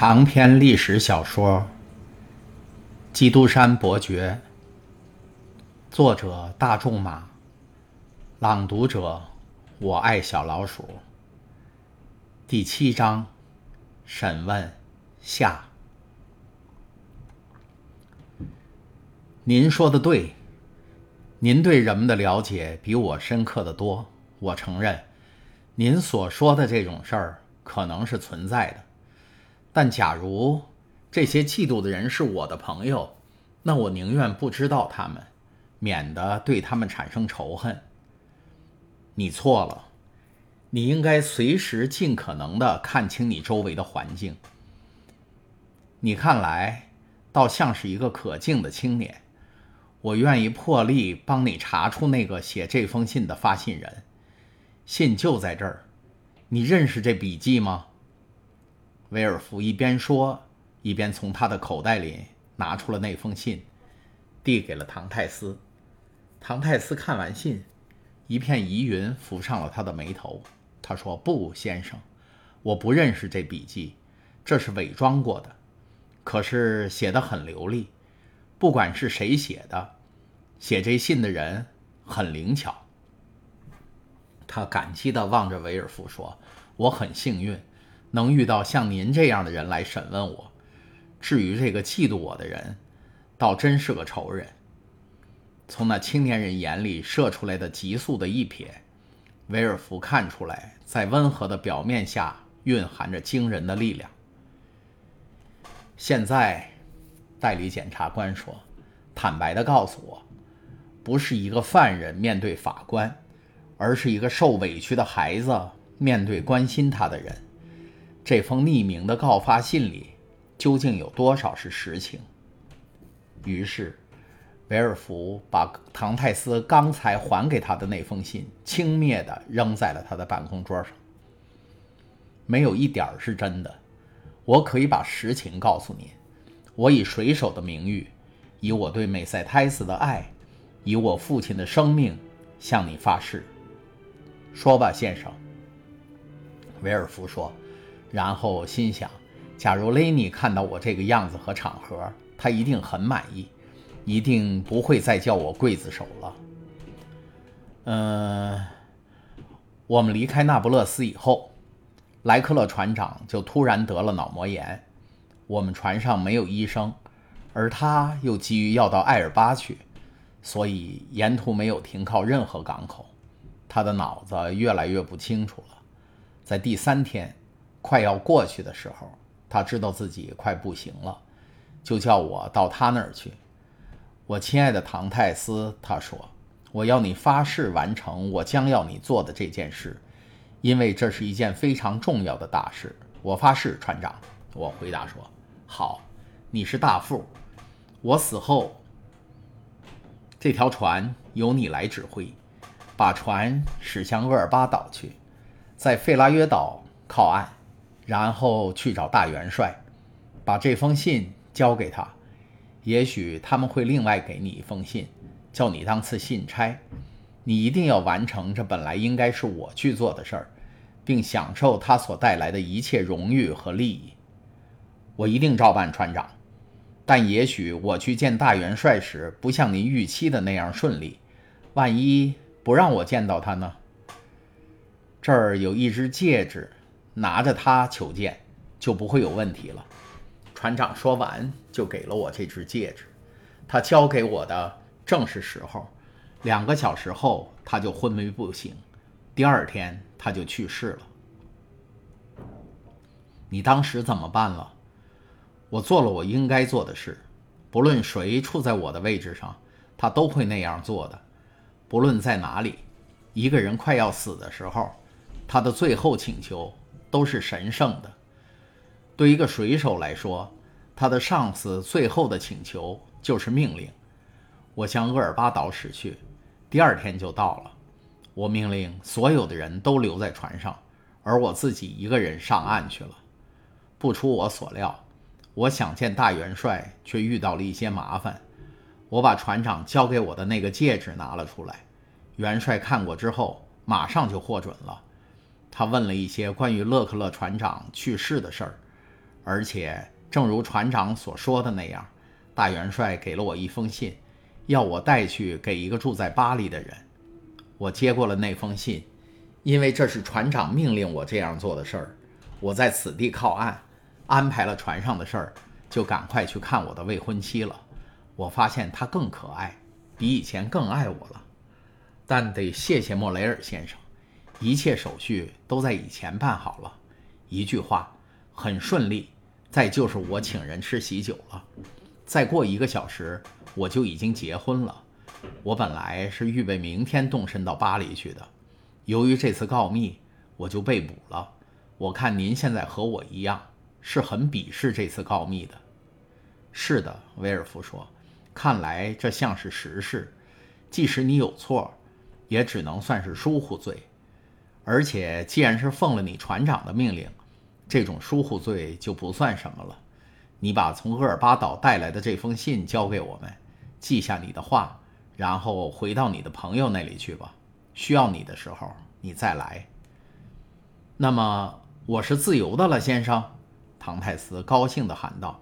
长篇历史小说《基督山伯爵》，作者大仲马，朗读者我爱小老鼠。第七章，审问下。您说的对，您对人们的了解比我深刻的多。我承认，您所说的这种事儿可能是存在的。但假如这些嫉妒的人是我的朋友，那我宁愿不知道他们，免得对他们产生仇恨。你错了，你应该随时尽可能的看清你周围的环境。你看来倒像是一个可敬的青年，我愿意破例帮你查出那个写这封信的发信人。信就在这儿，你认识这笔记吗？威尔福一边说，一边从他的口袋里拿出了那封信，递给了唐泰斯。唐泰斯看完信，一片疑云浮上了他的眉头。他说：“不，先生，我不认识这笔记，这是伪装过的。可是写得很流利，不管是谁写的，写这信的人很灵巧。”他感激地望着威尔福说：“我很幸运。”能遇到像您这样的人来审问我，至于这个嫉妒我的人，倒真是个仇人。从那青年人眼里射出来的急速的一瞥，威尔福看出来，在温和的表面下蕴含着惊人的力量。现在，代理检察官说：“坦白地告诉我，不是一个犯人面对法官，而是一个受委屈的孩子面对关心他的人。”这封匿名的告发信里，究竟有多少是实情？于是，维尔福把唐泰斯刚才还给他的那封信轻蔑地扔在了他的办公桌上。没有一点儿是真的。我可以把实情告诉您。我以水手的名誉，以我对美塞泰斯的爱，以我父亲的生命，向你发誓。说吧，先生。维尔福说。然后心想，假如雷尼看到我这个样子和场合，他一定很满意，一定不会再叫我刽子手了。嗯，我们离开那不勒斯以后，莱克勒船长就突然得了脑膜炎。我们船上没有医生，而他又急于要到艾尔巴去，所以沿途没有停靠任何港口。他的脑子越来越不清楚了，在第三天。快要过去的时候，他知道自己快不行了，就叫我到他那儿去。我亲爱的唐泰斯，他说：“我要你发誓完成我将要你做的这件事，因为这是一件非常重要的大事。”我发誓，船长。我回答说：“好，你是大副。我死后，这条船由你来指挥，把船驶向厄尔巴岛去，在费拉约岛靠岸。”然后去找大元帅，把这封信交给他。也许他们会另外给你一封信，叫你当次信差。你一定要完成这本来应该是我去做的事儿，并享受它所带来的一切荣誉和利益。我一定照办，船长。但也许我去见大元帅时，不像您预期的那样顺利。万一不让我见到他呢？这儿有一只戒指。拿着它求见，就不会有问题了。船长说完，就给了我这只戒指。他交给我的正是时候。两个小时后，他就昏迷不醒。第二天，他就去世了。你当时怎么办了？我做了我应该做的事。不论谁处在我的位置上，他都会那样做的。不论在哪里，一个人快要死的时候，他的最后请求。都是神圣的。对一个水手来说，他的上司最后的请求就是命令。我向厄尔巴岛驶去，第二天就到了。我命令所有的人都留在船上，而我自己一个人上岸去了。不出我所料，我想见大元帅，却遇到了一些麻烦。我把船长交给我的那个戒指拿了出来，元帅看过之后，马上就获准了。他问了一些关于勒克勒船长去世的事儿，而且，正如船长所说的那样，大元帅给了我一封信，要我带去给一个住在巴黎的人。我接过了那封信，因为这是船长命令我这样做的事儿。我在此地靠岸，安排了船上的事儿，就赶快去看我的未婚妻了。我发现她更可爱，比以前更爱我了。但得谢谢莫雷尔先生，一切手续都在以前办好了。一句话，很顺利。再就是我请人吃喜酒了。再过一个小时，我就已经结婚了。我本来是预备明天动身到巴黎去的，由于这次告密，我就被捕了。我看您现在和我一样，是很鄙视这次告密的。是的，威尔夫说，看来这像是实事。即使你有错，也只能算是疏忽罪。而且，既然是奉了你船长的命令，这种疏忽罪就不算什么了。你把从厄尔巴岛带来的这封信交给我们，记下你的话。然后回到你的朋友那里去吧，需要你的时候你再来。那么我是自由的了，先生。唐泰斯高兴地喊道：“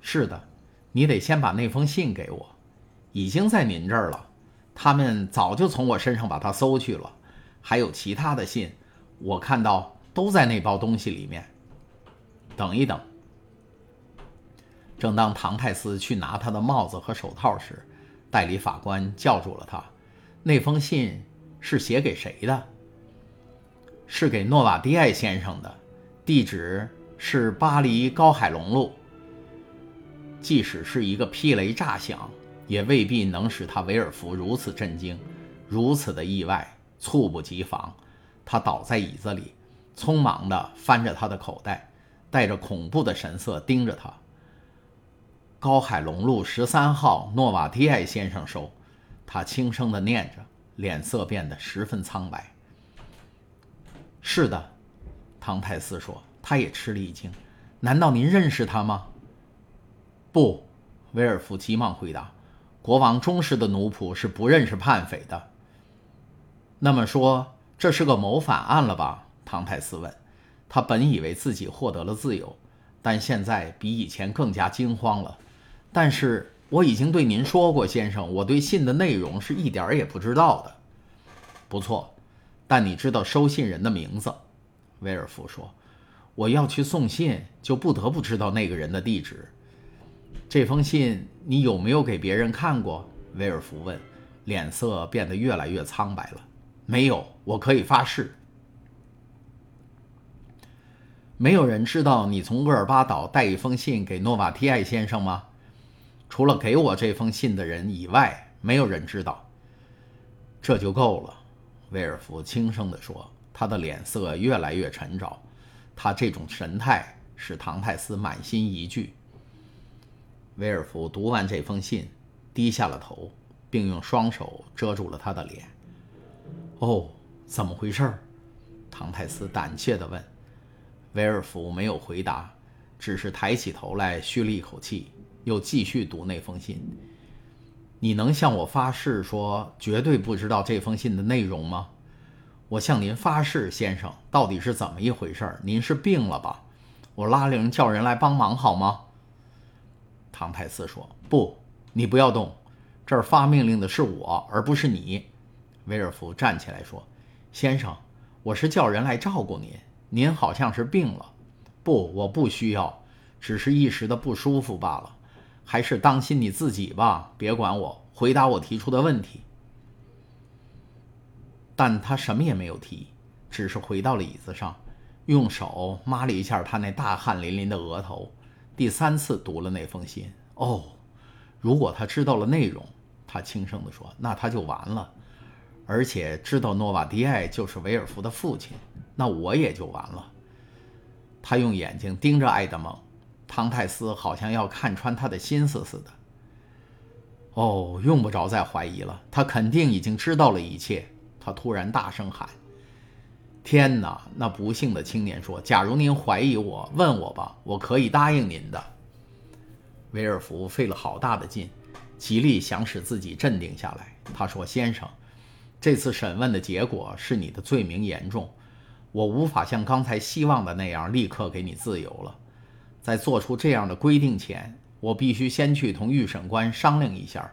是的，你得先把那封信给我，已经在您这儿了。他们早就从我身上把它搜去了，还有其他的信，我看到都在那包东西里面。等一等。”正当唐泰斯去拿他的帽子和手套时，代理法官叫住了他。那封信是写给谁的？是给诺瓦迪埃先生的，地址是巴黎高海龙路。即使是一个霹雷炸响，也未必能使他维尔福如此震惊，如此的意外，猝不及防。他倒在椅子里，匆忙地翻着他的口袋，带着恐怖的神色盯着他。高海龙路十三号，诺瓦提埃先生收。他轻声地念着，脸色变得十分苍白。是的，唐泰斯说，他也吃了一惊。难道您认识他吗？不，威尔夫急忙回答。国王忠实的奴仆是不认识叛匪的。那么说，这是个谋反案了吧？唐泰斯问。他本以为自己获得了自由，但现在比以前更加惊慌了。但是我已经对您说过，先生，我对信的内容是一点儿也不知道的。不错，但你知道收信人的名字？威尔夫说：“我要去送信，就不得不知道那个人的地址。这封信你有没有给别人看过？”威尔夫问，脸色变得越来越苍白了。“没有，我可以发誓。没有人知道你从厄尔巴岛带一封信给诺瓦提埃先生吗？”除了给我这封信的人以外，没有人知道。这就够了，威尔福轻声地说。他的脸色越来越沉着，他这种神态使唐泰斯满心疑惧。威尔福读完这封信，低下了头，并用双手遮住了他的脸。“哦，怎么回事？”唐泰斯胆怯地问。威尔福没有回答，只是抬起头来，吁了一口气。又继续读那封信。你能向我发誓说绝对不知道这封信的内容吗？我向您发誓，先生，到底是怎么一回事？您是病了吧？我拉铃叫人来帮忙好吗？唐泰斯说：“不，你不要动，这儿发命令的是我，而不是你。”威尔福站起来说：“先生，我是叫人来照顾您。您好像是病了。不，我不需要，只是一时的不舒服罢了。”还是当心你自己吧，别管我，回答我提出的问题。但他什么也没有提，只是回到了椅子上，用手抹了一下他那大汗淋淋的额头，第三次读了那封信。哦，如果他知道了内容，他轻声地说：“那他就完了。而且知道诺瓦迪埃就是维尔福的父亲，那我也就完了。”他用眼睛盯着埃德蒙。唐泰斯好像要看穿他的心思似的。哦，用不着再怀疑了，他肯定已经知道了一切。他突然大声喊：“天哪！”那不幸的青年说：“假如您怀疑我，问我吧，我可以答应您的。”维尔福费了好大的劲，极力想使自己镇定下来。他说：“先生，这次审问的结果是你的罪名严重，我无法像刚才希望的那样立刻给你自由了。”在做出这样的规定前，我必须先去同预审官商量一下。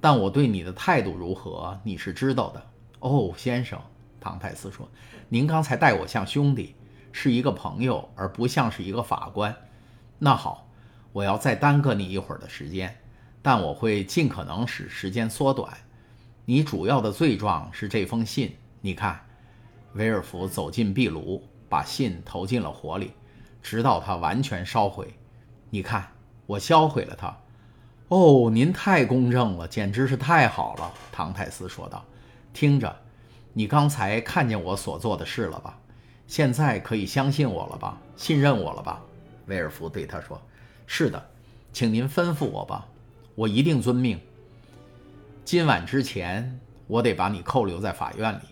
但我对你的态度如何，你是知道的。哦，先生，唐泰斯说：“您刚才待我像兄弟，是一个朋友，而不像是一个法官。那好，我要再耽搁你一会儿的时间，但我会尽可能使时间缩短。你主要的罪状是这封信，你看。”威尔福走进壁炉，把信投进了火里。直到它完全烧毁，你看，我销毁了它。哦，您太公正了，简直是太好了。”唐泰斯说道。“听着，你刚才看见我所做的事了吧？现在可以相信我了吧？信任我了吧？”威尔福对他说。“是的，请您吩咐我吧，我一定遵命。今晚之前，我得把你扣留在法院里。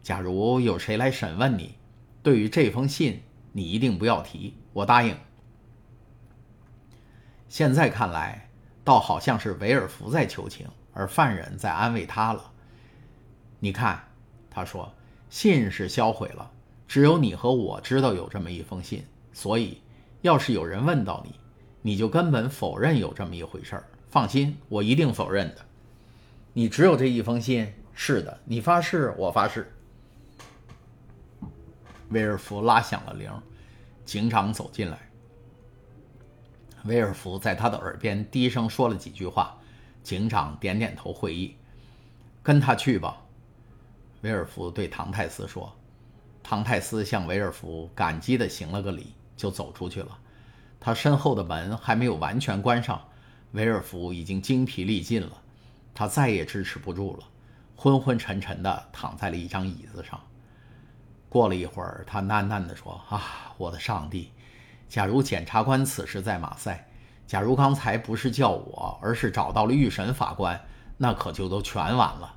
假如有谁来审问你，对于这封信。”你一定不要提，我答应。现在看来，倒好像是维尔福在求情，而犯人在安慰他了。你看，他说，信是销毁了，只有你和我知道有这么一封信，所以，要是有人问到你，你就根本否认有这么一回事儿。放心，我一定否认的。你只有这一封信？是的，你发誓，我发誓。威尔福拉响了铃，警长走进来。威尔福在他的耳边低声说了几句话，警长点点头会意。跟他去吧，威尔福对唐泰斯说。唐泰斯向威尔福感激地行了个礼，就走出去了。他身后的门还没有完全关上，威尔福已经精疲力尽了，他再也支持不住了，昏昏沉沉地躺在了一张椅子上。过了一会儿，他喃喃地说：“啊，我的上帝！假如检察官此时在马赛，假如刚才不是叫我，而是找到了预审法官，那可就都全完了。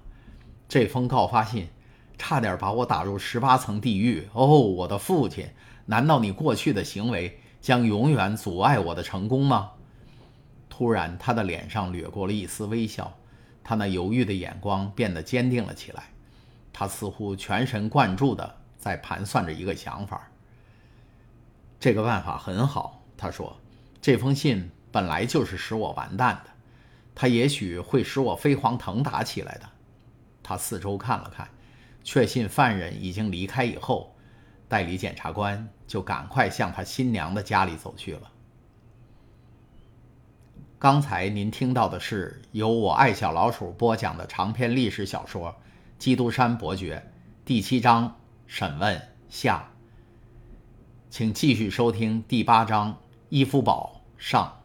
这封告发信差点把我打入十八层地狱。哦，我的父亲，难道你过去的行为将永远阻碍我的成功吗？”突然，他的脸上掠过了一丝微笑，他那犹豫的眼光变得坚定了起来，他似乎全神贯注地。在盘算着一个想法。这个办法很好，他说：“这封信本来就是使我完蛋的，它也许会使我飞黄腾达起来的。”他四周看了看，确信犯人已经离开以后，代理检察官就赶快向他新娘的家里走去了。刚才您听到的是由我爱小老鼠播讲的长篇历史小说《基督山伯爵》第七章。审问下，请继续收听第八章《伊夫堡》上。